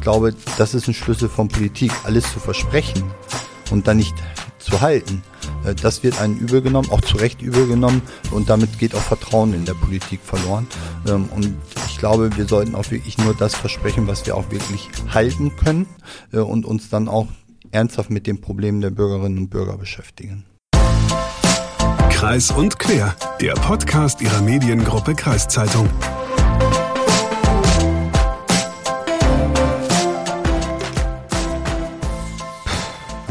ich glaube, das ist ein Schlüssel von Politik, alles zu versprechen und dann nicht zu halten. Äh, das wird einen übel genommen, auch zu Recht übel genommen und damit geht auch Vertrauen in der Politik verloren. Ähm, und ich glaube, wir sollten auch wirklich nur das versprechen, was wir auch wirklich halten können äh, und uns dann auch ernsthaft mit den Problemen der Bürgerinnen und Bürger beschäftigen. Kreis und Quer, der Podcast Ihrer Mediengruppe Kreiszeitung.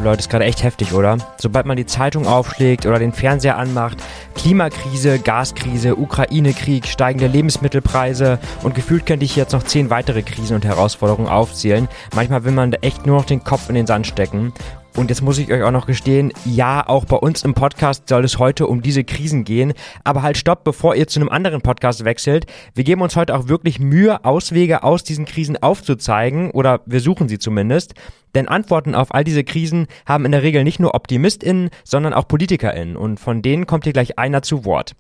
Leute, ist gerade echt heftig, oder? Sobald man die Zeitung aufschlägt oder den Fernseher anmacht, Klimakrise, Gaskrise, Ukraine-Krieg, steigende Lebensmittelpreise und gefühlt könnte ich jetzt noch zehn weitere Krisen und Herausforderungen aufzählen. Manchmal will man echt nur noch den Kopf in den Sand stecken. Und jetzt muss ich euch auch noch gestehen, ja, auch bei uns im Podcast soll es heute um diese Krisen gehen. Aber halt stopp, bevor ihr zu einem anderen Podcast wechselt. Wir geben uns heute auch wirklich Mühe, Auswege aus diesen Krisen aufzuzeigen oder wir suchen sie zumindest. Denn Antworten auf all diese Krisen haben in der Regel nicht nur OptimistInnen, sondern auch PolitikerInnen. Und von denen kommt hier gleich einer zu Wort.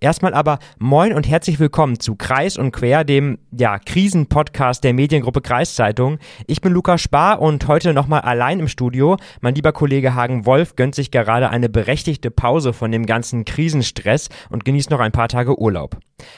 Erstmal aber moin und herzlich willkommen zu Kreis und Quer, dem ja, Krisenpodcast der Mediengruppe Kreiszeitung. Ich bin Lukas Spar und heute nochmal allein im Studio. Mein lieber Kollege Hagen Wolf gönnt sich gerade eine berechtigte Pause von dem ganzen Krisenstress und genießt noch ein paar Tage Urlaub.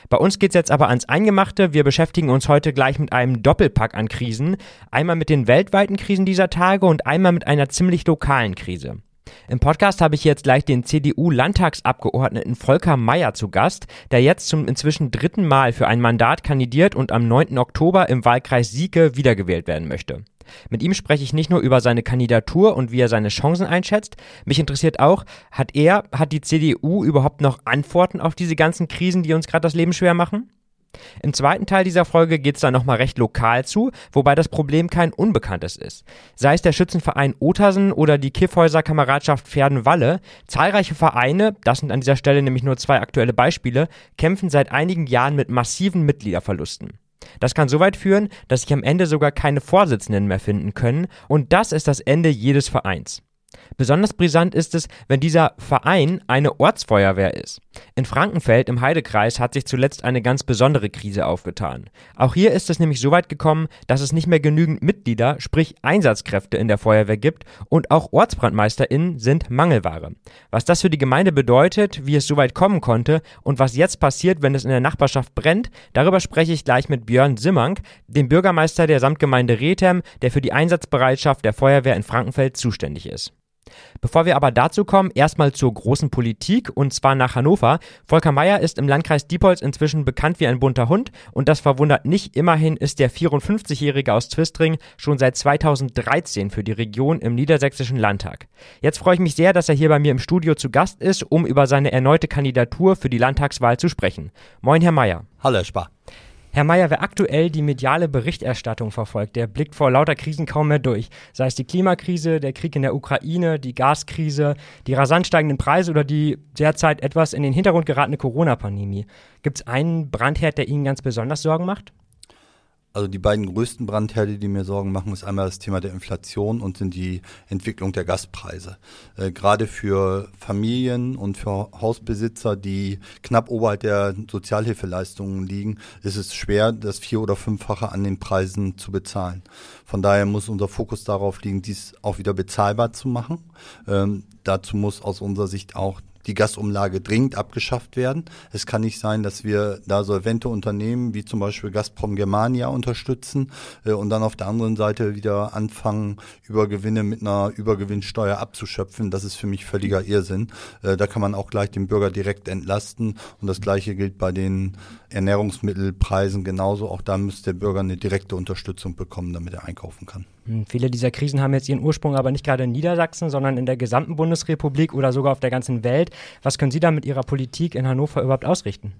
Bei uns geht's jetzt aber ans Eingemachte. Wir beschäftigen uns heute gleich mit einem Doppelpack an Krisen. Einmal mit den weltweiten Krisen dieser Tage und einmal mit einer ziemlich lokalen Krise. Im Podcast habe ich jetzt gleich den CDU-Landtagsabgeordneten Volker Mayer zu Gast, der jetzt zum inzwischen dritten Mal für ein Mandat kandidiert und am 9. Oktober im Wahlkreis Sieke wiedergewählt werden möchte. Mit ihm spreche ich nicht nur über seine Kandidatur und wie er seine Chancen einschätzt. Mich interessiert auch, hat er, hat die CDU überhaupt noch Antworten auf diese ganzen Krisen, die uns gerade das Leben schwer machen? Im zweiten Teil dieser Folge geht es dann nochmal recht lokal zu, wobei das Problem kein unbekanntes ist. Sei es der Schützenverein Otersen oder die Kiffhäuser Kameradschaft Pferdenwalle, zahlreiche Vereine, das sind an dieser Stelle nämlich nur zwei aktuelle Beispiele, kämpfen seit einigen Jahren mit massiven Mitgliederverlusten. Das kann so weit führen, dass sich am Ende sogar keine Vorsitzenden mehr finden können und das ist das Ende jedes Vereins. Besonders brisant ist es, wenn dieser Verein eine Ortsfeuerwehr ist. In Frankenfeld im Heidekreis hat sich zuletzt eine ganz besondere Krise aufgetan. Auch hier ist es nämlich so weit gekommen, dass es nicht mehr genügend Mitglieder, sprich Einsatzkräfte in der Feuerwehr gibt und auch OrtsbrandmeisterInnen sind Mangelware. Was das für die Gemeinde bedeutet, wie es so weit kommen konnte und was jetzt passiert, wenn es in der Nachbarschaft brennt, darüber spreche ich gleich mit Björn Simmank, dem Bürgermeister der Samtgemeinde Rethem, der für die Einsatzbereitschaft der Feuerwehr in Frankenfeld zuständig ist. Bevor wir aber dazu kommen, erstmal zur großen Politik und zwar nach Hannover. Volker Mayer ist im Landkreis Diepholz inzwischen bekannt wie ein bunter Hund und das verwundert nicht. Immerhin ist der 54-Jährige aus Twistring schon seit 2013 für die Region im Niedersächsischen Landtag. Jetzt freue ich mich sehr, dass er hier bei mir im Studio zu Gast ist, um über seine erneute Kandidatur für die Landtagswahl zu sprechen. Moin, Herr Mayer. Hallo, Herr Spar. Herr Mayer, wer aktuell die mediale Berichterstattung verfolgt, der blickt vor lauter Krisen kaum mehr durch. Sei es die Klimakrise, der Krieg in der Ukraine, die Gaskrise, die rasant steigenden Preise oder die derzeit etwas in den Hintergrund geratene Corona-Pandemie. Gibt es einen Brandherd, der Ihnen ganz besonders Sorgen macht? Also die beiden größten Brandherde, die mir Sorgen machen, ist einmal das Thema der Inflation und sind die Entwicklung der Gaspreise. Äh, gerade für Familien und für Hausbesitzer, die knapp oberhalb der Sozialhilfeleistungen liegen, ist es schwer, das vier- oder fünffache an den Preisen zu bezahlen. Von daher muss unser Fokus darauf liegen, dies auch wieder bezahlbar zu machen. Ähm, dazu muss aus unserer Sicht auch die Gasumlage dringend abgeschafft werden. Es kann nicht sein, dass wir da solvente Unternehmen wie zum Beispiel Gazprom Germania unterstützen äh, und dann auf der anderen Seite wieder anfangen, Übergewinne mit einer Übergewinnsteuer abzuschöpfen. Das ist für mich völliger Irrsinn. Äh, da kann man auch gleich den Bürger direkt entlasten und das gleiche gilt bei den Ernährungsmittelpreisen genauso. Auch da müsste der Bürger eine direkte Unterstützung bekommen, damit er einkaufen kann. Hm, viele dieser Krisen haben jetzt ihren Ursprung aber nicht gerade in Niedersachsen, sondern in der gesamten Bundesrepublik oder sogar auf der ganzen Welt. Was können Sie da mit Ihrer Politik in Hannover überhaupt ausrichten?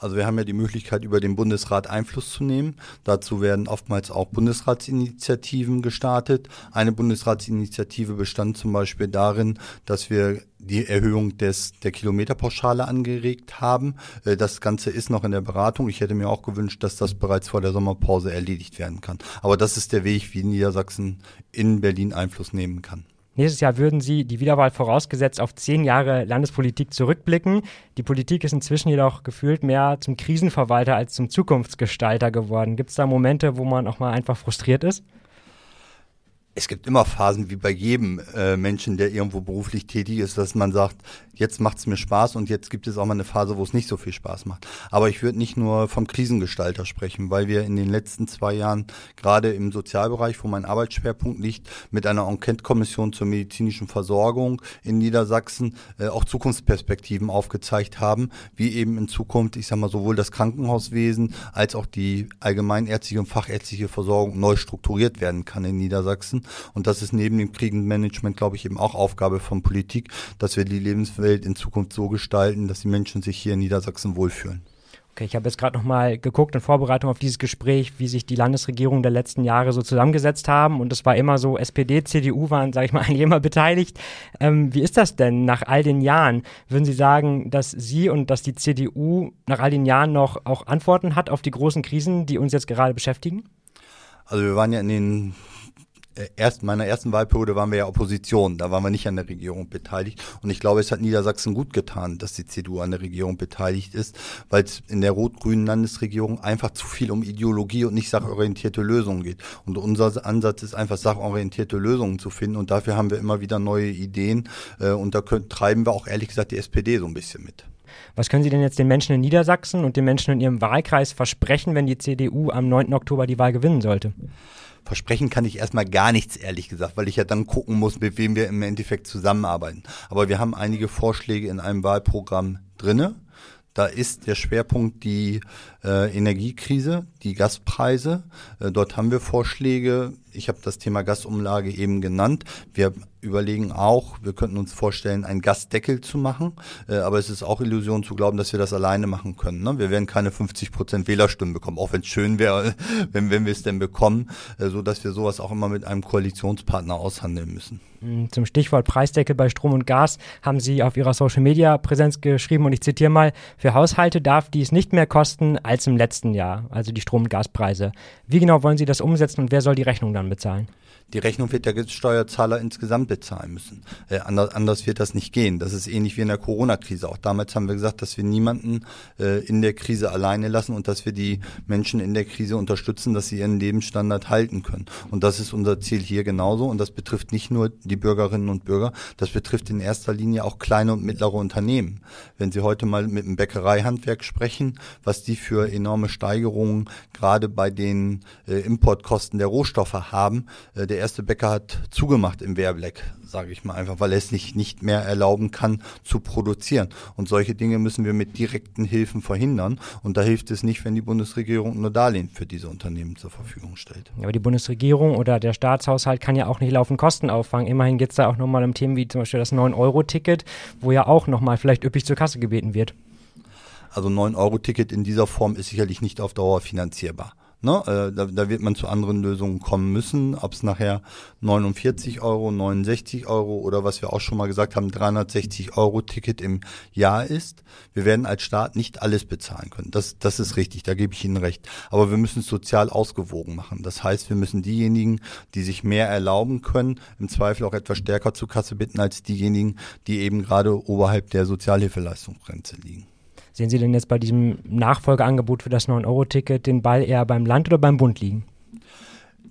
Also wir haben ja die Möglichkeit, über den Bundesrat Einfluss zu nehmen. Dazu werden oftmals auch Bundesratsinitiativen gestartet. Eine Bundesratsinitiative bestand zum Beispiel darin, dass wir die Erhöhung des, der Kilometerpauschale angeregt haben. Äh, das Ganze ist noch in der Beratung. Ich hätte mir auch gewünscht, dass das bereits vor der Sommerpause erledigt werden kann. Aber das ist der Weg, wie Niedersachsen in Berlin Einfluss nehmen kann. Nächstes Jahr würden Sie die Wiederwahl vorausgesetzt auf zehn Jahre Landespolitik zurückblicken. Die Politik ist inzwischen jedoch gefühlt mehr zum Krisenverwalter als zum Zukunftsgestalter geworden. Gibt es da Momente, wo man auch mal einfach frustriert ist? Es gibt immer Phasen wie bei jedem äh, Menschen, der irgendwo beruflich tätig ist, dass man sagt, jetzt macht es mir Spaß und jetzt gibt es auch mal eine Phase, wo es nicht so viel Spaß macht. Aber ich würde nicht nur vom Krisengestalter sprechen, weil wir in den letzten zwei Jahren gerade im Sozialbereich, wo mein Arbeitsschwerpunkt liegt, mit einer Enquete-Kommission zur medizinischen Versorgung in Niedersachsen äh, auch Zukunftsperspektiven aufgezeigt haben, wie eben in Zukunft, ich sag mal, sowohl das Krankenhauswesen als auch die allgemeinärztliche und fachärztliche Versorgung neu strukturiert werden kann in Niedersachsen. Und das ist neben dem Krisenmanagement, glaube ich, eben auch Aufgabe von Politik, dass wir die Lebenswelt in Zukunft so gestalten, dass die Menschen sich hier in Niedersachsen wohlfühlen. Okay, ich habe jetzt gerade noch mal geguckt in Vorbereitung auf dieses Gespräch, wie sich die Landesregierungen der letzten Jahre so zusammengesetzt haben. Und es war immer so, SPD, CDU waren, sage ich mal, eigentlich immer beteiligt. Ähm, wie ist das denn nach all den Jahren? Würden Sie sagen, dass Sie und dass die CDU nach all den Jahren noch auch Antworten hat auf die großen Krisen, die uns jetzt gerade beschäftigen? Also wir waren ja in den erst, meiner ersten Wahlperiode waren wir ja Opposition, da waren wir nicht an der Regierung beteiligt. Und ich glaube, es hat Niedersachsen gut getan, dass die CDU an der Regierung beteiligt ist, weil es in der rot-grünen Landesregierung einfach zu viel um Ideologie und nicht sachorientierte Lösungen geht. Und unser Ansatz ist einfach sachorientierte Lösungen zu finden. Und dafür haben wir immer wieder neue Ideen. Äh, und da können, treiben wir auch ehrlich gesagt die SPD so ein bisschen mit. Was können Sie denn jetzt den Menschen in Niedersachsen und den Menschen in Ihrem Wahlkreis versprechen, wenn die CDU am 9. Oktober die Wahl gewinnen sollte? Versprechen kann ich erstmal gar nichts, ehrlich gesagt, weil ich ja dann gucken muss, mit wem wir im Endeffekt zusammenarbeiten. Aber wir haben einige Vorschläge in einem Wahlprogramm drinne. Da ist der Schwerpunkt die äh, Energiekrise, die Gaspreise. Äh, dort haben wir Vorschläge. Ich habe das Thema Gasumlage eben genannt. Wir überlegen auch, wir könnten uns vorstellen, einen Gasdeckel zu machen. Äh, aber es ist auch Illusion zu glauben, dass wir das alleine machen können. Ne? Wir werden keine 50 Prozent Wählerstimmen bekommen, auch wenn es schön wäre, wenn, wenn wir es denn bekommen, äh, so dass wir sowas auch immer mit einem Koalitionspartner aushandeln müssen. Mm, zum Stichwort Preisdeckel bei Strom und Gas haben Sie auf Ihrer Social Media Präsenz geschrieben und ich zitiere mal, für Haushalte darf dies nicht mehr kosten als im letzten Jahr, also die Strom- und Gaspreise. Wie genau wollen Sie das umsetzen und wer soll die Rechnung dann bezahlen? Die Rechnung wird der Steuerzahler insgesamt bezahlen müssen. Äh, anders, anders wird das nicht gehen. Das ist ähnlich wie in der Corona-Krise. Auch damals haben wir gesagt, dass wir niemanden äh, in der Krise alleine lassen und dass wir die Menschen in der Krise unterstützen, dass sie ihren Lebensstandard halten können. Und das ist unser Ziel hier genauso. Und das betrifft nicht nur die Bürgerinnen und Bürger, das betrifft in erster Linie auch kleine und mittlere Unternehmen. Wenn Sie heute mal mit dem Bäckereihandwerk sprechen, was die für enorme Steigerungen gerade bei den äh, Importkosten der Rohstoffe haben, äh, der erste Bäcker hat zugemacht im Werbleck, sage ich mal einfach, weil er es nicht, nicht mehr erlauben kann zu produzieren. Und solche Dinge müssen wir mit direkten Hilfen verhindern. Und da hilft es nicht, wenn die Bundesregierung nur Darlehen für diese Unternehmen zur Verfügung stellt. Aber die Bundesregierung oder der Staatshaushalt kann ja auch nicht laufend Kosten auffangen. Immerhin geht es da auch nochmal um Themen wie zum Beispiel das 9-Euro-Ticket, wo ja auch nochmal vielleicht üppig zur Kasse gebeten wird. Also 9-Euro-Ticket in dieser Form ist sicherlich nicht auf Dauer finanzierbar. Ne? Äh, da, da wird man zu anderen Lösungen kommen müssen, ob es nachher 49 Euro, 69 Euro oder was wir auch schon mal gesagt haben, 360 Euro Ticket im Jahr ist. Wir werden als Staat nicht alles bezahlen können. Das, das ist richtig, da gebe ich Ihnen recht. Aber wir müssen es sozial ausgewogen machen. Das heißt, wir müssen diejenigen, die sich mehr erlauben können, im Zweifel auch etwas stärker zur Kasse bitten als diejenigen, die eben gerade oberhalb der Sozialhilfeleistungsgrenze liegen. Sehen Sie denn jetzt bei diesem Nachfolgeangebot für das 9-Euro-Ticket den Ball eher beim Land oder beim Bund liegen?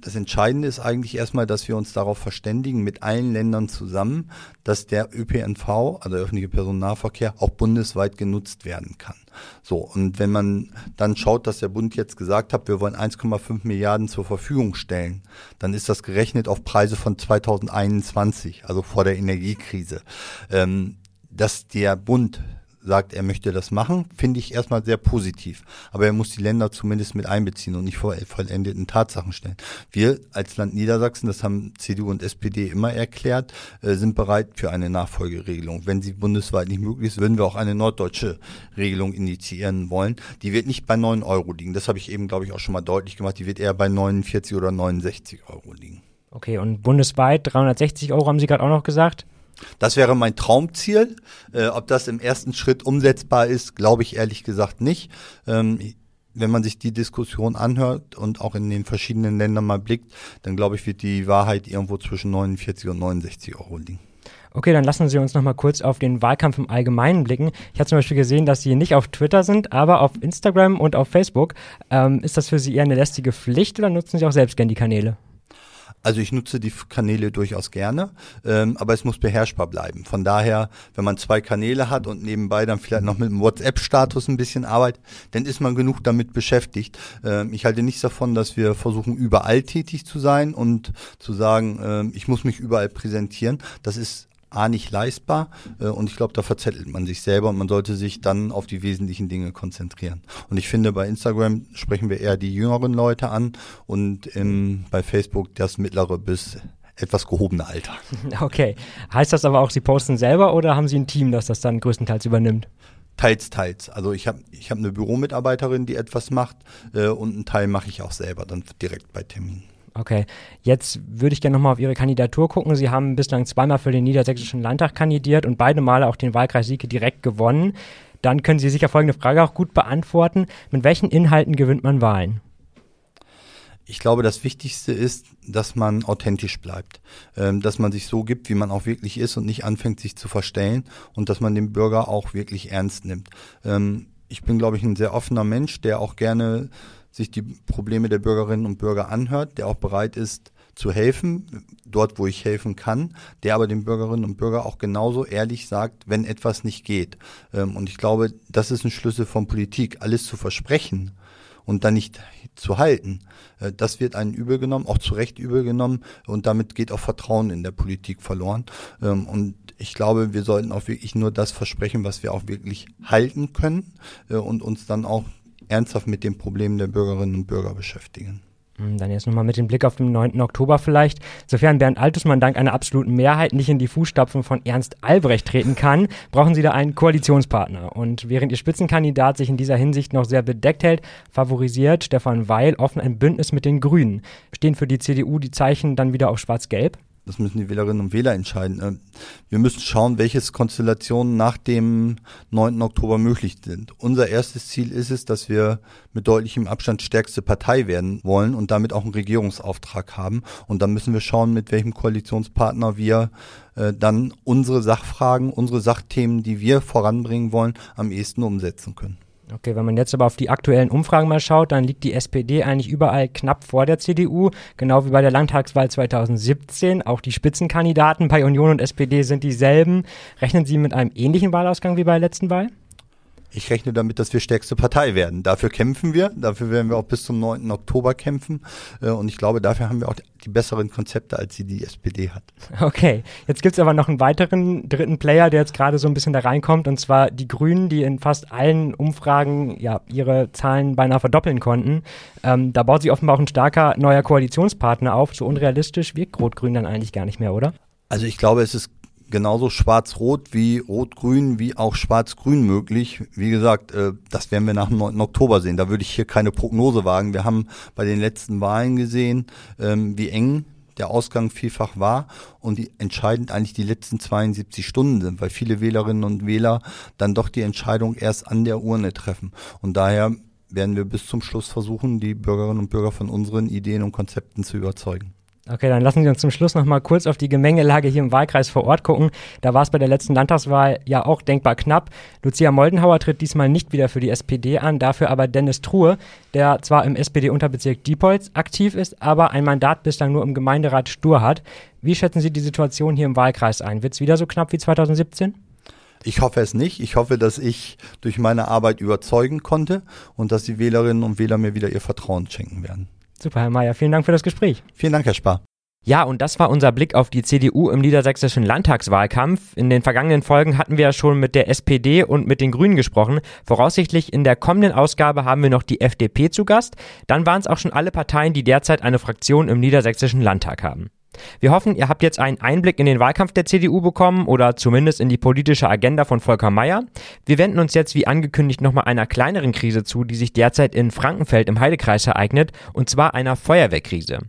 Das Entscheidende ist eigentlich erstmal, dass wir uns darauf verständigen, mit allen Ländern zusammen, dass der ÖPNV, also der öffentliche Personennahverkehr, auch bundesweit genutzt werden kann. So, und wenn man dann schaut, dass der Bund jetzt gesagt hat, wir wollen 1,5 Milliarden zur Verfügung stellen, dann ist das gerechnet auf Preise von 2021, also vor der Energiekrise. Ähm, dass der Bund sagt, er möchte das machen, finde ich erstmal sehr positiv. Aber er muss die Länder zumindest mit einbeziehen und nicht vor vollendeten Tatsachen stellen. Wir als Land Niedersachsen, das haben CDU und SPD immer erklärt, äh, sind bereit für eine Nachfolgeregelung. Wenn sie bundesweit nicht möglich ist, würden wir auch eine norddeutsche Regelung initiieren wollen. Die wird nicht bei 9 Euro liegen. Das habe ich eben, glaube ich, auch schon mal deutlich gemacht. Die wird eher bei 49 oder 69 Euro liegen. Okay, und bundesweit 360 Euro haben Sie gerade auch noch gesagt? Das wäre mein Traumziel. Äh, ob das im ersten Schritt umsetzbar ist, glaube ich ehrlich gesagt nicht. Ähm, wenn man sich die Diskussion anhört und auch in den verschiedenen Ländern mal blickt, dann glaube ich, wird die Wahrheit irgendwo zwischen 49 und 69 Euro liegen. Okay, dann lassen Sie uns noch mal kurz auf den Wahlkampf im Allgemeinen blicken. Ich habe zum Beispiel gesehen, dass Sie nicht auf Twitter sind, aber auf Instagram und auf Facebook. Ähm, ist das für Sie eher eine lästige Pflicht oder nutzen Sie auch selbst gerne die Kanäle? Also ich nutze die Kanäle durchaus gerne, ähm, aber es muss beherrschbar bleiben. Von daher, wenn man zwei Kanäle hat und nebenbei dann vielleicht noch mit dem WhatsApp-Status ein bisschen arbeitet, dann ist man genug damit beschäftigt. Ähm, ich halte nichts davon, dass wir versuchen, überall tätig zu sein und zu sagen, ähm, ich muss mich überall präsentieren. Das ist A nicht leistbar äh, und ich glaube, da verzettelt man sich selber und man sollte sich dann auf die wesentlichen Dinge konzentrieren. Und ich finde, bei Instagram sprechen wir eher die jüngeren Leute an und im, bei Facebook das mittlere bis etwas gehobene Alter. Okay. Heißt das aber auch, Sie posten selber oder haben Sie ein Team, das das dann größtenteils übernimmt? Teils, teils. Also ich habe ich hab eine Büromitarbeiterin, die etwas macht äh, und einen Teil mache ich auch selber dann direkt bei Terminen. Okay, jetzt würde ich gerne nochmal auf Ihre Kandidatur gucken. Sie haben bislang zweimal für den Niedersächsischen Landtag kandidiert und beide Male auch den Wahlkreis Sieke direkt gewonnen. Dann können Sie sicher folgende Frage auch gut beantworten. Mit welchen Inhalten gewinnt man Wahlen? Ich glaube, das Wichtigste ist, dass man authentisch bleibt, ähm, dass man sich so gibt, wie man auch wirklich ist und nicht anfängt, sich zu verstellen und dass man den Bürger auch wirklich ernst nimmt. Ähm, ich bin, glaube ich, ein sehr offener Mensch, der auch gerne sich die Probleme der Bürgerinnen und Bürger anhört, der auch bereit ist zu helfen, dort wo ich helfen kann, der aber den Bürgerinnen und Bürgern auch genauso ehrlich sagt, wenn etwas nicht geht. Ähm, und ich glaube, das ist ein Schlüssel von Politik, alles zu versprechen und dann nicht zu halten. Äh, das wird einen übel genommen, auch zu Recht übel genommen und damit geht auch Vertrauen in der Politik verloren. Ähm, und ich glaube, wir sollten auch wirklich nur das versprechen, was wir auch wirklich halten können äh, und uns dann auch ernsthaft mit den Problemen der Bürgerinnen und Bürger beschäftigen. Hm, dann jetzt nochmal mit dem Blick auf den 9. Oktober vielleicht. Sofern Bernd Altusmann dank einer absoluten Mehrheit nicht in die Fußstapfen von Ernst Albrecht treten kann, brauchen Sie da einen Koalitionspartner. Und während Ihr Spitzenkandidat sich in dieser Hinsicht noch sehr bedeckt hält, favorisiert Stefan Weil offen ein Bündnis mit den Grünen. Stehen für die CDU die Zeichen dann wieder auf schwarz-gelb? Das müssen die Wählerinnen und Wähler entscheiden. Ähm, wir müssen schauen, welche Konstellationen nach dem 9. Oktober möglich sind. Unser erstes Ziel ist es, dass wir mit deutlichem Abstand stärkste Partei werden wollen und damit auch einen Regierungsauftrag haben. Und dann müssen wir schauen, mit welchem Koalitionspartner wir äh, dann unsere Sachfragen, unsere Sachthemen, die wir voranbringen wollen, am ehesten umsetzen können. Okay, wenn man jetzt aber auf die aktuellen Umfragen mal schaut, dann liegt die SPD eigentlich überall knapp vor der CDU, genau wie bei der Landtagswahl 2017. Auch die Spitzenkandidaten bei Union und SPD sind dieselben. Rechnen Sie mit einem ähnlichen Wahlausgang wie bei der letzten Wahl? Ich rechne damit, dass wir stärkste Partei werden. Dafür kämpfen wir. Dafür werden wir auch bis zum 9. Oktober kämpfen. Äh, und ich glaube, dafür haben wir auch die besseren Konzepte, als sie die SPD hat. Okay. Jetzt gibt es aber noch einen weiteren dritten Player, der jetzt gerade so ein bisschen da reinkommt. Und zwar die Grünen, die in fast allen Umfragen ja ihre Zahlen beinahe verdoppeln konnten. Ähm, da baut sich offenbar auch ein starker neuer Koalitionspartner auf. So unrealistisch wirkt Rot-Grün dann eigentlich gar nicht mehr, oder? Also ich glaube, es ist genauso schwarz-rot wie rot-grün wie auch schwarz-grün möglich. Wie gesagt, äh, das werden wir nach dem 9. Oktober sehen. Da würde ich hier keine Prognose wagen. Wir haben bei den letzten Wahlen gesehen, ähm, wie eng der Ausgang vielfach war und die entscheidend eigentlich die letzten 72 Stunden sind, weil viele Wählerinnen und Wähler dann doch die Entscheidung erst an der Urne treffen. Und daher werden wir bis zum Schluss versuchen, die Bürgerinnen und Bürger von unseren Ideen und Konzepten zu überzeugen. Okay, dann lassen Sie uns zum Schluss noch mal kurz auf die Gemengelage hier im Wahlkreis vor Ort gucken. Da war es bei der letzten Landtagswahl ja auch denkbar knapp. Lucia Moldenhauer tritt diesmal nicht wieder für die SPD an, dafür aber Dennis Truhe, der zwar im SPD-Unterbezirk Diepholz aktiv ist, aber ein Mandat bislang nur im Gemeinderat Stur hat. Wie schätzen Sie die Situation hier im Wahlkreis ein? Wird es wieder so knapp wie 2017? Ich hoffe es nicht. Ich hoffe, dass ich durch meine Arbeit überzeugen konnte und dass die Wählerinnen und Wähler mir wieder ihr Vertrauen schenken werden. Super, Herr Mayer, vielen Dank für das Gespräch. Vielen Dank, Herr Spar. Ja, und das war unser Blick auf die CDU im niedersächsischen Landtagswahlkampf. In den vergangenen Folgen hatten wir ja schon mit der SPD und mit den Grünen gesprochen. Voraussichtlich in der kommenden Ausgabe haben wir noch die FDP zu Gast. Dann waren es auch schon alle Parteien, die derzeit eine Fraktion im niedersächsischen Landtag haben. Wir hoffen, ihr habt jetzt einen Einblick in den Wahlkampf der CDU bekommen oder zumindest in die politische Agenda von Volker Mayer. Wir wenden uns jetzt wie angekündigt nochmal einer kleineren Krise zu, die sich derzeit in Frankenfeld im Heidekreis ereignet, und zwar einer Feuerwehrkrise.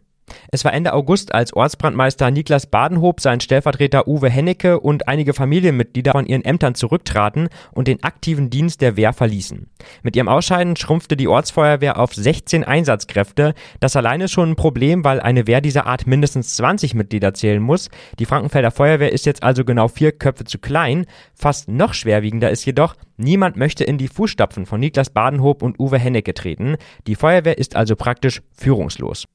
Es war Ende August, als Ortsbrandmeister Niklas Badenhob, sein Stellvertreter Uwe Hennecke und einige Familienmitglieder von ihren Ämtern zurücktraten und den aktiven Dienst der Wehr verließen. Mit ihrem Ausscheiden schrumpfte die Ortsfeuerwehr auf 16 Einsatzkräfte. Das alleine schon ein Problem, weil eine Wehr dieser Art mindestens 20 Mitglieder zählen muss. Die Frankenfelder Feuerwehr ist jetzt also genau vier Köpfe zu klein. Fast noch schwerwiegender ist jedoch, niemand möchte in die Fußstapfen von Niklas Badenhob und Uwe Hennecke treten. Die Feuerwehr ist also praktisch führungslos.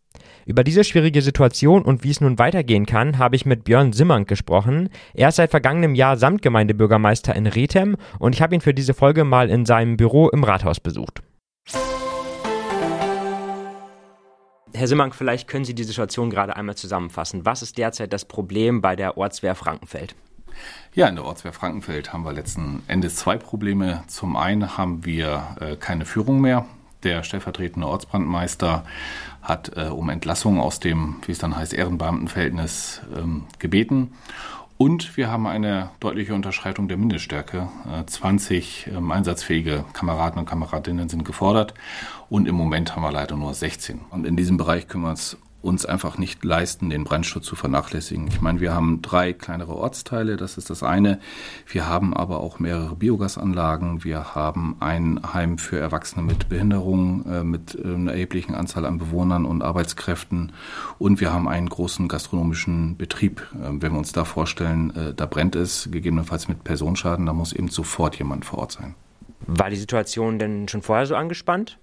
Über diese schwierige Situation und wie es nun weitergehen kann, habe ich mit Björn Simmank gesprochen. Er ist seit vergangenem Jahr Samtgemeindebürgermeister in Rethem und ich habe ihn für diese Folge mal in seinem Büro im Rathaus besucht. Herr Simmank, vielleicht können Sie die Situation gerade einmal zusammenfassen. Was ist derzeit das Problem bei der Ortswehr Frankenfeld? Ja, in der Ortswehr Frankenfeld haben wir letzten Endes zwei Probleme. Zum einen haben wir äh, keine Führung mehr. Der stellvertretende Ortsbrandmeister hat äh, um Entlassung aus dem, wie es dann heißt, Ehrenbeamtenverhältnis ähm, gebeten. Und wir haben eine deutliche Unterschreitung der Mindeststärke. Äh, 20 ähm, einsatzfähige Kameraden und Kameradinnen sind gefordert und im Moment haben wir leider nur 16. Und in diesem Bereich können wir uns uns einfach nicht leisten, den Brandschutz zu vernachlässigen. Ich meine, wir haben drei kleinere Ortsteile, das ist das eine. Wir haben aber auch mehrere Biogasanlagen. Wir haben ein Heim für Erwachsene mit Behinderung, äh, mit äh, einer erheblichen Anzahl an Bewohnern und Arbeitskräften. Und wir haben einen großen gastronomischen Betrieb. Äh, wenn wir uns da vorstellen, äh, da brennt es, gegebenenfalls mit Personenschaden, da muss eben sofort jemand vor Ort sein. War die Situation denn schon vorher so angespannt?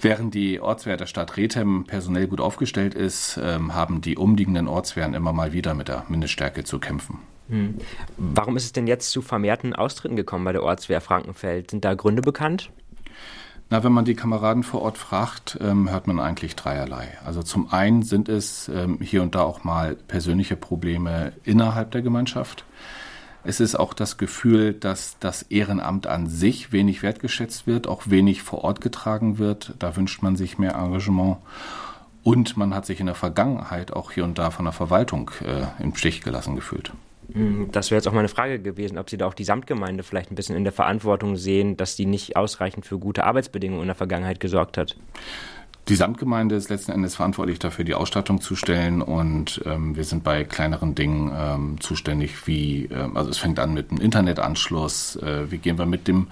Während die Ortswehr der Stadt Rethem personell gut aufgestellt ist, ähm, haben die umliegenden Ortswehren immer mal wieder mit der Mindeststärke zu kämpfen. Hm. Warum ist es denn jetzt zu vermehrten Austritten gekommen bei der Ortswehr Frankenfeld? Sind da Gründe bekannt? Na, wenn man die Kameraden vor Ort fragt, ähm, hört man eigentlich dreierlei. Also zum einen sind es ähm, hier und da auch mal persönliche Probleme innerhalb der Gemeinschaft. Es ist auch das Gefühl, dass das Ehrenamt an sich wenig wertgeschätzt wird, auch wenig vor Ort getragen wird. Da wünscht man sich mehr Engagement. Und man hat sich in der Vergangenheit auch hier und da von der Verwaltung äh, im Stich gelassen gefühlt. Hm, das wäre jetzt auch meine Frage gewesen, ob Sie da auch die Samtgemeinde vielleicht ein bisschen in der Verantwortung sehen, dass die nicht ausreichend für gute Arbeitsbedingungen in der Vergangenheit gesorgt hat. Die Samtgemeinde ist letzten Endes verantwortlich dafür, die Ausstattung zu stellen und ähm, wir sind bei kleineren Dingen ähm, zuständig, wie, äh, also es fängt an mit einem Internetanschluss, äh, wie gehen wir mit dem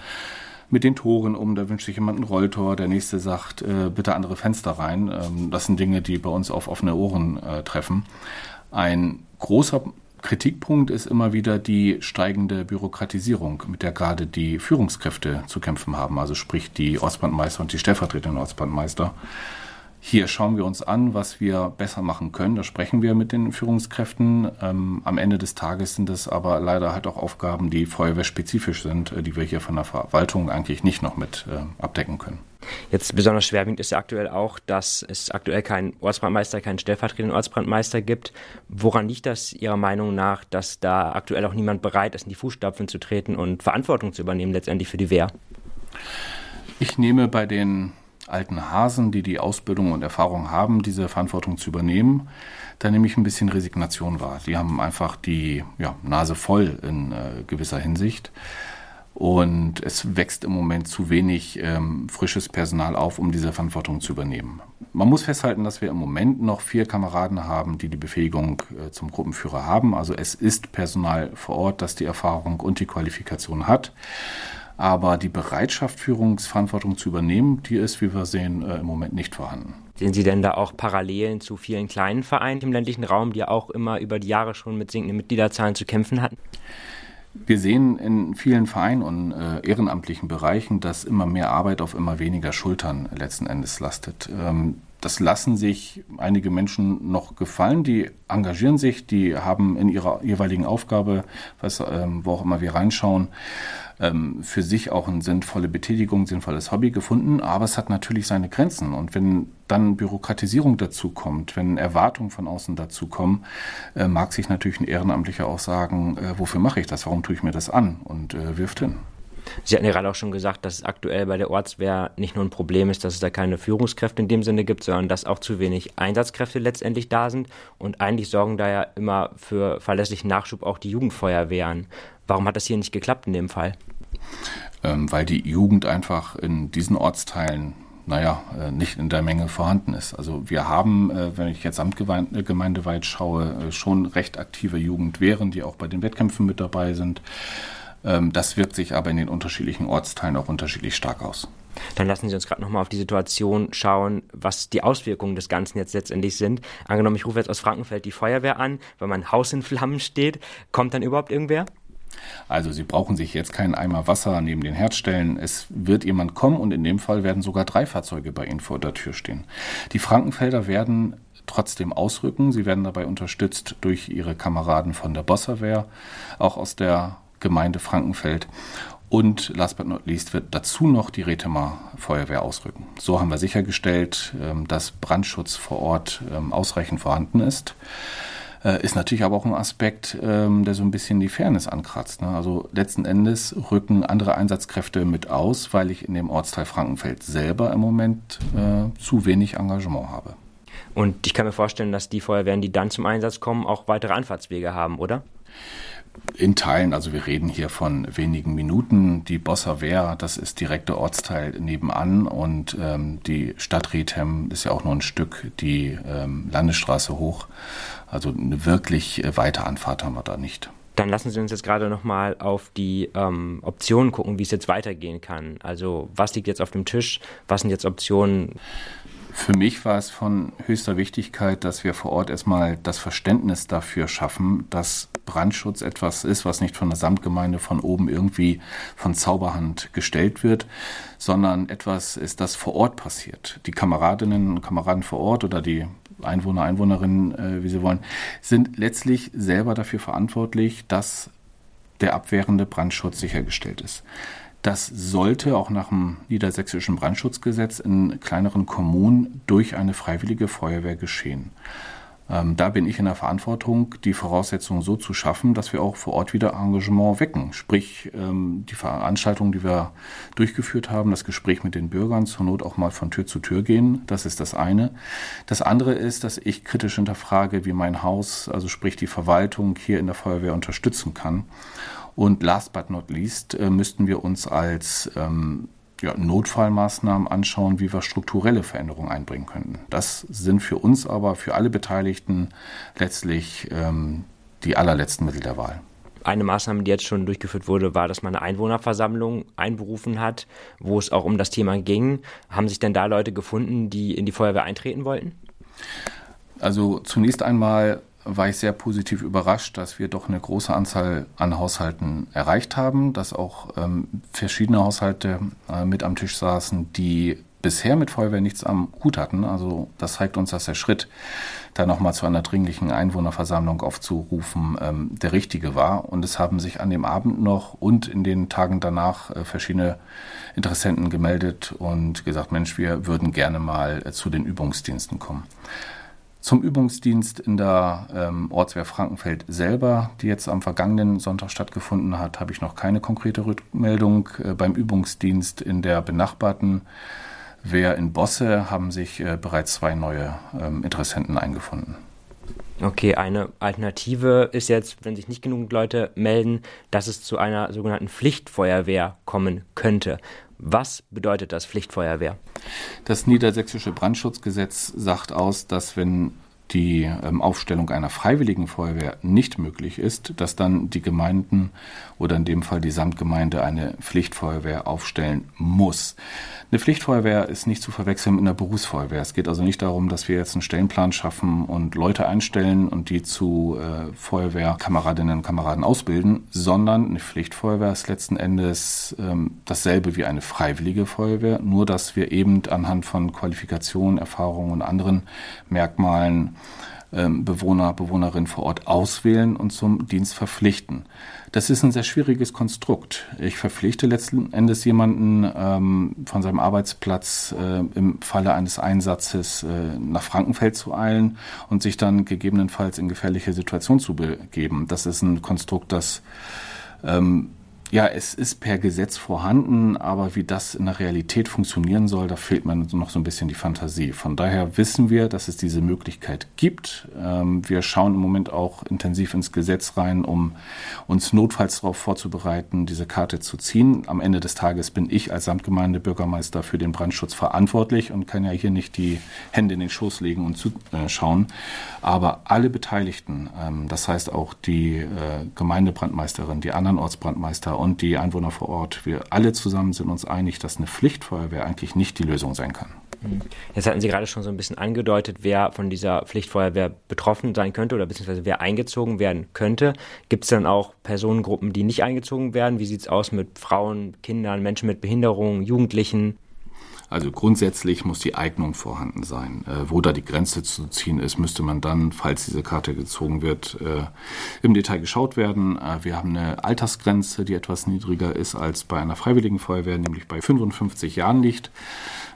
mit den Toren um, da wünscht sich jemand ein Rolltor, der nächste sagt, äh, bitte andere Fenster rein. Ähm, das sind Dinge, die bei uns auf offene Ohren äh, treffen. Ein großer Kritikpunkt ist immer wieder die steigende Bürokratisierung, mit der gerade die Führungskräfte zu kämpfen haben, also sprich die Ortsbrandmeister und die stellvertretenden Ortsbrandmeister. Hier schauen wir uns an, was wir besser machen können. Da sprechen wir mit den Führungskräften. Ähm, am Ende des Tages sind es aber leider halt auch Aufgaben, die feuerwehrspezifisch sind, äh, die wir hier von der Verwaltung eigentlich nicht noch mit äh, abdecken können. Jetzt besonders schwerwiegend ist ja aktuell auch, dass es aktuell keinen Ortsbrandmeister, keinen stellvertretenden Ortsbrandmeister gibt. Woran liegt das Ihrer Meinung nach, dass da aktuell auch niemand bereit ist, in die Fußstapfen zu treten und Verantwortung zu übernehmen, letztendlich für die Wehr? Ich nehme bei den alten Hasen, die die Ausbildung und Erfahrung haben, diese Verantwortung zu übernehmen, da nehme ich ein bisschen Resignation wahr. Die haben einfach die ja, Nase voll in äh, gewisser Hinsicht. Und es wächst im Moment zu wenig ähm, frisches Personal auf, um diese Verantwortung zu übernehmen. Man muss festhalten, dass wir im Moment noch vier Kameraden haben, die die Befähigung äh, zum Gruppenführer haben. Also es ist Personal vor Ort, das die Erfahrung und die Qualifikation hat. Aber die Bereitschaft, Führungsverantwortung zu übernehmen, die ist, wie wir sehen, äh, im Moment nicht vorhanden. Sehen Sie denn da auch Parallelen zu vielen kleinen Vereinen im ländlichen Raum, die auch immer über die Jahre schon mit sinkenden Mitgliederzahlen zu kämpfen hatten? Wir sehen in vielen Vereinen und äh, ehrenamtlichen Bereichen, dass immer mehr Arbeit auf immer weniger Schultern letzten Endes lastet. Ähm, das lassen sich einige Menschen noch gefallen, die engagieren sich, die haben in ihrer jeweiligen Aufgabe, was, ähm, wo auch immer wir reinschauen, ähm, für sich auch eine sinnvolle Betätigung, sinnvolles Hobby gefunden, aber es hat natürlich seine Grenzen. Und wenn dann Bürokratisierung dazu kommt, wenn Erwartungen von außen dazu kommen, äh, mag sich natürlich ein Ehrenamtlicher auch sagen, äh, wofür mache ich das, warum tue ich mir das an und äh, wirft hin. Sie hatten ja gerade auch schon gesagt, dass es aktuell bei der Ortswehr nicht nur ein Problem ist, dass es da keine Führungskräfte in dem Sinne gibt, sondern dass auch zu wenig Einsatzkräfte letztendlich da sind. Und eigentlich sorgen da ja immer für verlässlichen Nachschub auch die Jugendfeuerwehren. Warum hat das hier nicht geklappt in dem Fall? Ähm, weil die Jugend einfach in diesen Ortsteilen naja, äh, nicht in der Menge vorhanden ist. Also wir haben, äh, wenn ich jetzt amtgemeindeweit schaue, äh, schon recht aktive Jugendwehren, die auch bei den Wettkämpfen mit dabei sind. Ähm, das wirkt sich aber in den unterschiedlichen Ortsteilen auch unterschiedlich stark aus. Dann lassen Sie uns gerade nochmal auf die Situation schauen, was die Auswirkungen des Ganzen jetzt letztendlich sind. Angenommen, ich rufe jetzt aus Frankenfeld die Feuerwehr an, weil mein Haus in Flammen steht. Kommt dann überhaupt irgendwer? Also Sie brauchen sich jetzt keinen Eimer Wasser neben den Herd stellen. Es wird jemand kommen und in dem Fall werden sogar drei Fahrzeuge bei Ihnen vor der Tür stehen. Die Frankenfelder werden trotzdem ausrücken. Sie werden dabei unterstützt durch ihre Kameraden von der Bosserwehr, auch aus der Gemeinde Frankenfeld. Und last but not least wird dazu noch die Retema Feuerwehr ausrücken. So haben wir sichergestellt, ähm, dass Brandschutz vor Ort ähm, ausreichend vorhanden ist. Äh, ist natürlich aber auch ein Aspekt, ähm, der so ein bisschen die Fairness ankratzt. Ne? Also letzten Endes rücken andere Einsatzkräfte mit aus, weil ich in dem Ortsteil Frankenfeld selber im Moment äh, zu wenig Engagement habe. Und ich kann mir vorstellen, dass die Feuerwehren, die dann zum Einsatz kommen, auch weitere Anfahrtswege haben, oder? In Teilen, also wir reden hier von wenigen Minuten. Die Bossa Wehr, das ist direkt der Ortsteil nebenan und ähm, die Stadt Rethem ist ja auch nur ein Stück die ähm, Landesstraße hoch. Also eine wirklich äh, weite Anfahrt haben wir da nicht. Dann lassen Sie uns jetzt gerade nochmal auf die ähm, Optionen gucken, wie es jetzt weitergehen kann. Also was liegt jetzt auf dem Tisch? Was sind jetzt Optionen? Für mich war es von höchster Wichtigkeit, dass wir vor Ort erstmal das Verständnis dafür schaffen, dass Brandschutz etwas ist, was nicht von der Samtgemeinde von oben irgendwie von Zauberhand gestellt wird, sondern etwas ist, das vor Ort passiert. Die Kameradinnen und Kameraden vor Ort oder die Einwohner, Einwohnerinnen, äh, wie sie wollen, sind letztlich selber dafür verantwortlich, dass der abwehrende Brandschutz sichergestellt ist. Das sollte auch nach dem niedersächsischen Brandschutzgesetz in kleineren Kommunen durch eine freiwillige Feuerwehr geschehen. Ähm, da bin ich in der Verantwortung, die Voraussetzungen so zu schaffen, dass wir auch vor Ort wieder Engagement wecken. Sprich, ähm, die Veranstaltungen, die wir durchgeführt haben, das Gespräch mit den Bürgern, zur Not auch mal von Tür zu Tür gehen. Das ist das eine. Das andere ist, dass ich kritisch hinterfrage, wie mein Haus, also sprich die Verwaltung hier in der Feuerwehr unterstützen kann. Und last but not least äh, müssten wir uns als ähm, ja, Notfallmaßnahmen anschauen, wie wir strukturelle Veränderungen einbringen könnten. Das sind für uns aber, für alle Beteiligten letztlich ähm, die allerletzten Mittel der Wahl. Eine Maßnahme, die jetzt schon durchgeführt wurde, war, dass man eine Einwohnerversammlung einberufen hat, wo es auch um das Thema ging. Haben sich denn da Leute gefunden, die in die Feuerwehr eintreten wollten? Also zunächst einmal war ich sehr positiv überrascht, dass wir doch eine große Anzahl an Haushalten erreicht haben, dass auch ähm, verschiedene Haushalte äh, mit am Tisch saßen, die bisher mit Feuerwehr nichts am Hut hatten. Also das zeigt uns, dass der Schritt, da nochmal zu einer dringlichen Einwohnerversammlung aufzurufen, ähm, der richtige war. Und es haben sich an dem Abend noch und in den Tagen danach äh, verschiedene Interessenten gemeldet und gesagt, Mensch, wir würden gerne mal äh, zu den Übungsdiensten kommen. Zum Übungsdienst in der ähm, Ortswehr Frankenfeld selber, die jetzt am vergangenen Sonntag stattgefunden hat, habe ich noch keine konkrete Rückmeldung. Äh, beim Übungsdienst in der benachbarten Wehr in Bosse haben sich äh, bereits zwei neue ähm, Interessenten eingefunden. Okay, eine Alternative ist jetzt, wenn sich nicht genug Leute melden, dass es zu einer sogenannten Pflichtfeuerwehr kommen könnte. Was bedeutet das Pflichtfeuerwehr? Das niedersächsische Brandschutzgesetz sagt aus, dass wenn die ähm, Aufstellung einer freiwilligen Feuerwehr nicht möglich ist, dass dann die Gemeinden oder in dem Fall die Samtgemeinde eine Pflichtfeuerwehr aufstellen muss. Eine Pflichtfeuerwehr ist nicht zu verwechseln mit einer Berufsfeuerwehr. Es geht also nicht darum, dass wir jetzt einen Stellenplan schaffen und Leute einstellen und die zu äh, Feuerwehrkameradinnen und Kameraden ausbilden, sondern eine Pflichtfeuerwehr ist letzten Endes ähm, dasselbe wie eine freiwillige Feuerwehr, nur dass wir eben anhand von Qualifikationen, Erfahrungen und anderen Merkmalen Bewohner, Bewohnerinnen vor Ort auswählen und zum Dienst verpflichten. Das ist ein sehr schwieriges Konstrukt. Ich verpflichte letzten Endes jemanden ähm, von seinem Arbeitsplatz äh, im Falle eines Einsatzes äh, nach Frankenfeld zu eilen und sich dann gegebenenfalls in gefährliche Situationen zu begeben. Das ist ein Konstrukt, das ähm, Ja, es ist per Gesetz vorhanden, aber wie das in der Realität funktionieren soll, da fehlt mir noch so ein bisschen die Fantasie. Von daher wissen wir, dass es diese Möglichkeit gibt. Ähm, wir schauen im Moment auch intensiv ins Gesetz rein, um uns notfalls darauf vorzubereiten, diese Karte zu ziehen. Am Ende des Tages bin ich als Samtgemeindebürgermeister für den Brandschutz verantwortlich und kann ja hier nicht die Hände in den Schoß legen und zuschauen. Aber alle Beteiligten, ähm, das heißt auch die äh, Gemeindebrandmeisterin, die anderen Ortsbrandmeister und die Einwohner vor Ort, wir alle zusammen sind uns einig, dass eine Pflichtfeuerwehr eigentlich nicht die Lösung sein kann. Jetzt hatten Sie gerade schon so ein bisschen angedeutet, wer von dieser Pflichtfeuerwehr betroffen sein könnte oder beziehungsweise wer eingezogen werden könnte. Gibt es dann auch Personengruppen, die nicht eingezogen werden? Wie sieht es aus mit Frauen, Kindern, Menschen mit Behinderung, Jugendlichen? Also grundsätzlich muss die Eignung vorhanden sein. Äh, wo da die Grenze zu ziehen ist, müsste man dann, falls diese Karte gezogen wird, äh, im Detail geschaut werden. Äh, wir haben eine Altersgrenze, die etwas niedriger ist als bei einer freiwilligen Feuerwehr, nämlich bei 55 Jahren liegt.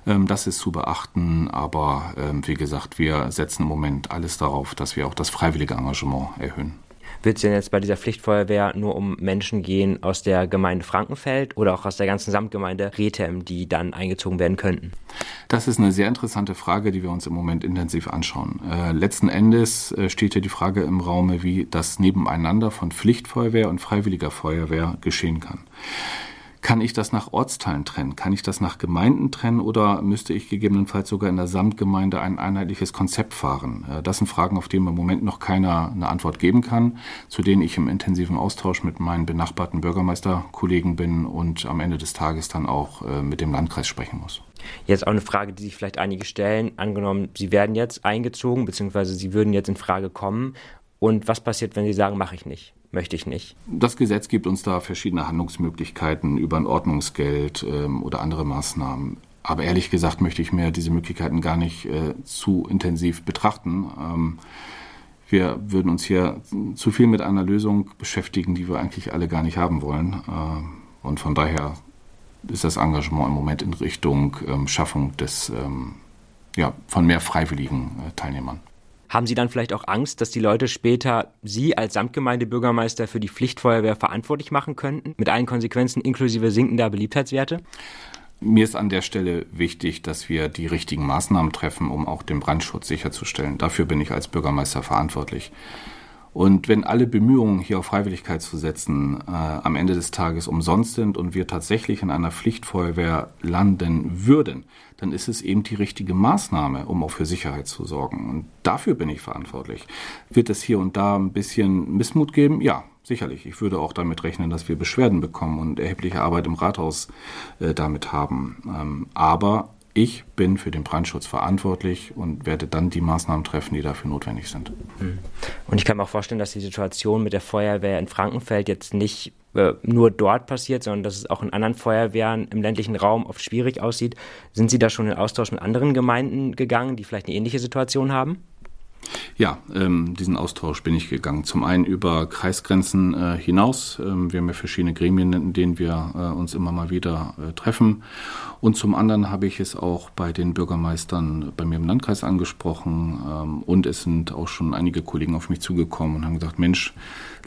Ähm, das ist zu beachten, aber ähm, wie gesagt, wir setzen im Moment alles darauf, dass wir auch das freiwillige Engagement erhöhen. Wird es denn jetzt bei dieser Pflichtfeuerwehr nur um Menschen gehen aus der Gemeinde Frankenfeld oder auch aus der ganzen Samtgemeinde Rethem, die dann eingezogen werden könnten? Das ist eine sehr interessante Frage, die wir uns im Moment intensiv anschauen. Äh, letzten Endes äh, steht hier die Frage im Raume, wie das Nebeneinander von Pflichtfeuerwehr und freiwilliger Feuerwehr geschehen kann. Kann ich das nach Ortsteilen trennen? Kann ich das nach Gemeinden trennen oder müsste ich gegebenenfalls sogar in der Samtgemeinde ein einheitliches Konzept fahren? Das sind Fragen, auf die im Moment noch keiner eine Antwort geben kann, zu denen ich im intensiven Austausch mit meinen benachbarten Bürgermeisterkollegen bin und am Ende des Tages dann auch äh, mit dem Landkreis sprechen muss. Jetzt auch eine Frage, die sich vielleicht einige stellen. Angenommen, Sie werden jetzt eingezogen, beziehungsweise Sie würden jetzt in Frage kommen. Und was passiert, wenn Sie sagen, mache ich nicht? Möchte ich nicht. Das Gesetz gibt uns da verschiedene Handlungsmöglichkeiten über ein Ordnungsgeld ähm, oder andere Maßnahmen. Aber ehrlich gesagt möchte ich mir diese Möglichkeiten gar nicht äh, zu intensiv betrachten. Ähm, wir würden uns hier zu viel mit einer Lösung beschäftigen, die wir eigentlich alle gar nicht haben wollen. Äh, und von daher ist das Engagement im Moment in Richtung ähm, Schaffung des, ähm, ja, von mehr freiwilligen äh, Teilnehmern. Haben Sie dann vielleicht auch Angst, dass die Leute später Sie als Samtgemeindebürgermeister für die Pflichtfeuerwehr verantwortlich machen könnten, mit allen Konsequenzen inklusive sinkender Beliebtheitswerte? Mir ist an der Stelle wichtig, dass wir die richtigen Maßnahmen treffen, um auch den Brandschutz sicherzustellen. Dafür bin ich als Bürgermeister verantwortlich. Und wenn alle Bemühungen, hier auf Freiwilligkeit zu setzen, äh, am Ende des Tages umsonst sind und wir tatsächlich in einer Pflichtfeuerwehr landen würden, dann ist es eben die richtige Maßnahme, um auch für Sicherheit zu sorgen. Und dafür bin ich verantwortlich. Wird es hier und da ein bisschen Missmut geben? Ja, sicherlich. Ich würde auch damit rechnen, dass wir Beschwerden bekommen und erhebliche Arbeit im Rathaus äh, damit haben. Ähm, aber ich bin für den Brandschutz verantwortlich und werde dann die Maßnahmen treffen, die dafür notwendig sind. Hm. Und ich kann mir auch vorstellen, dass die Situation mit der Feuerwehr in Frankenfeld jetzt nicht äh, nur dort passiert, sondern dass es auch in anderen Feuerwehren im ländlichen Raum oft schwierig aussieht. Sind Sie da schon in Austausch mit anderen Gemeinden gegangen, die vielleicht eine ähnliche Situation haben? Ja, ähm, diesen Austausch bin ich gegangen. Zum einen über Kreisgrenzen äh, hinaus. Ähm, wir haben ja verschiedene Gremien, in denen wir äh, uns immer mal wieder äh, treffen. Und zum anderen habe ich es auch bei den Bürgermeistern bei mir im Landkreis angesprochen. Ähm, und es sind auch schon einige Kollegen auf mich zugekommen und haben gesagt, Mensch,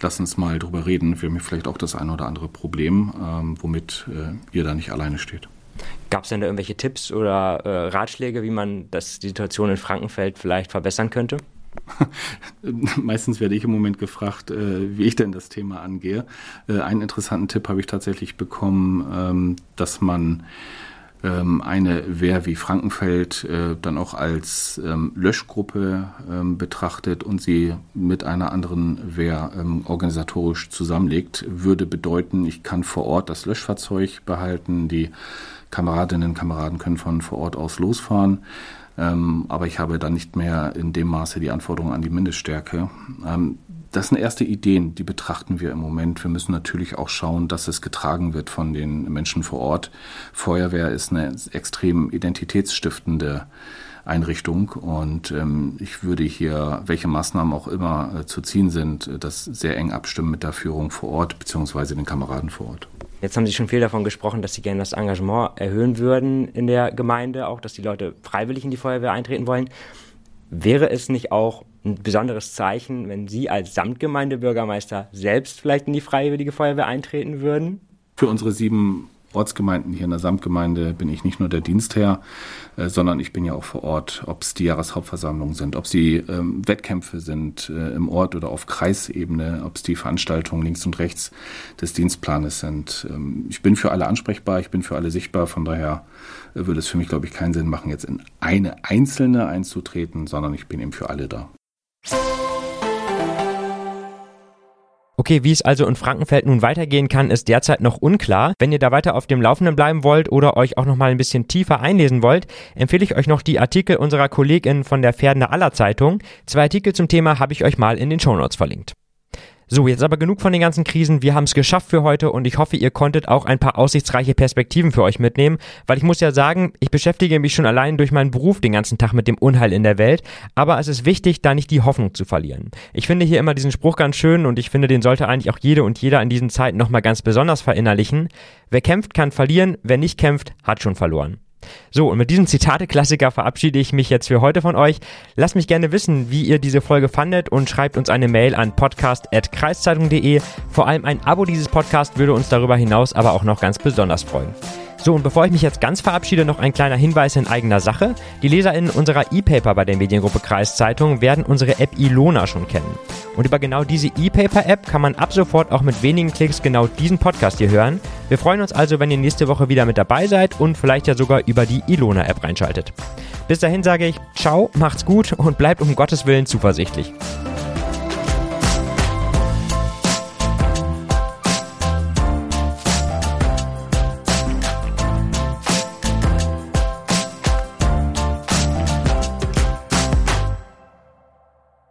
lass uns mal drüber reden. Wir haben vielleicht auch das eine oder andere Problem, ähm, womit äh, ihr da nicht alleine steht. Gab es denn da irgendwelche Tipps oder äh, Ratschläge, wie man das, die Situation in Frankenfeld vielleicht verbessern könnte? Meistens werde ich im Moment gefragt, äh, wie ich denn das Thema angehe. Äh, einen interessanten Tipp habe ich tatsächlich bekommen, ähm, dass man ähm, eine Wehr wie Frankenfeld äh, dann auch als ähm, Löschgruppe ähm, betrachtet und sie mit einer anderen Wehr ähm, organisatorisch zusammenlegt, würde bedeuten, ich kann vor Ort das Löschfahrzeug behalten, die Kameradinnen und Kameraden können von vor Ort aus losfahren. Ähm, aber ich habe dann nicht mehr in dem Maße die Anforderungen an die Mindeststärke. Ähm, das sind erste Ideen, die betrachten wir im Moment. Wir müssen natürlich auch schauen, dass es getragen wird von den Menschen vor Ort. Feuerwehr ist eine extrem identitätsstiftende Einrichtung und ähm, ich würde hier, welche Maßnahmen auch immer äh, zu ziehen sind, das sehr eng abstimmen mit der Führung vor Ort beziehungsweise den Kameraden vor Ort. Jetzt haben Sie schon viel davon gesprochen, dass Sie gerne das Engagement erhöhen würden in der Gemeinde, auch dass die Leute freiwillig in die Feuerwehr eintreten wollen. Wäre es nicht auch ein besonderes Zeichen, wenn Sie als Samtgemeindebürgermeister selbst vielleicht in die freiwillige Feuerwehr eintreten würden? Für unsere sieben Ortsgemeinden hier in der Samtgemeinde bin ich nicht nur der Dienstherr, äh, sondern ich bin ja auch vor Ort, ob es die Jahreshauptversammlungen sind, ob es die ähm, Wettkämpfe sind äh, im Ort oder auf Kreisebene, ob es die Veranstaltungen links und rechts des Dienstplanes sind. Ähm, ich bin für alle ansprechbar, ich bin für alle sichtbar, von daher äh, würde es für mich, glaube ich, keinen Sinn machen, jetzt in eine einzelne einzutreten, sondern ich bin eben für alle da. Okay, wie es also in Frankenfeld nun weitergehen kann, ist derzeit noch unklar. Wenn ihr da weiter auf dem Laufenden bleiben wollt oder euch auch noch mal ein bisschen tiefer einlesen wollt, empfehle ich euch noch die Artikel unserer Kollegin von der Pferdener Aller Zeitung. Zwei Artikel zum Thema habe ich euch mal in den Shownotes verlinkt. So, jetzt aber genug von den ganzen Krisen. Wir haben es geschafft für heute und ich hoffe, ihr konntet auch ein paar aussichtsreiche Perspektiven für euch mitnehmen, weil ich muss ja sagen, ich beschäftige mich schon allein durch meinen Beruf den ganzen Tag mit dem Unheil in der Welt, aber es ist wichtig, da nicht die Hoffnung zu verlieren. Ich finde hier immer diesen Spruch ganz schön und ich finde, den sollte eigentlich auch jede und jeder in diesen Zeiten nochmal ganz besonders verinnerlichen. Wer kämpft, kann verlieren, wer nicht kämpft, hat schon verloren. So, und mit diesem Zitate-Klassiker verabschiede ich mich jetzt für heute von euch. Lasst mich gerne wissen, wie ihr diese Folge fandet und schreibt uns eine Mail an podcast.kreiszeitung.de. Vor allem ein Abo dieses Podcasts würde uns darüber hinaus aber auch noch ganz besonders freuen. So, und bevor ich mich jetzt ganz verabschiede, noch ein kleiner Hinweis in eigener Sache. Die LeserInnen unserer E-Paper bei der Mediengruppe Kreiszeitung werden unsere App Ilona schon kennen. Und über genau diese E-Paper-App kann man ab sofort auch mit wenigen Klicks genau diesen Podcast hier hören. Wir freuen uns also, wenn ihr nächste Woche wieder mit dabei seid und vielleicht ja sogar über die Ilona-App reinschaltet. Bis dahin sage ich, ciao, macht's gut und bleibt um Gottes Willen zuversichtlich.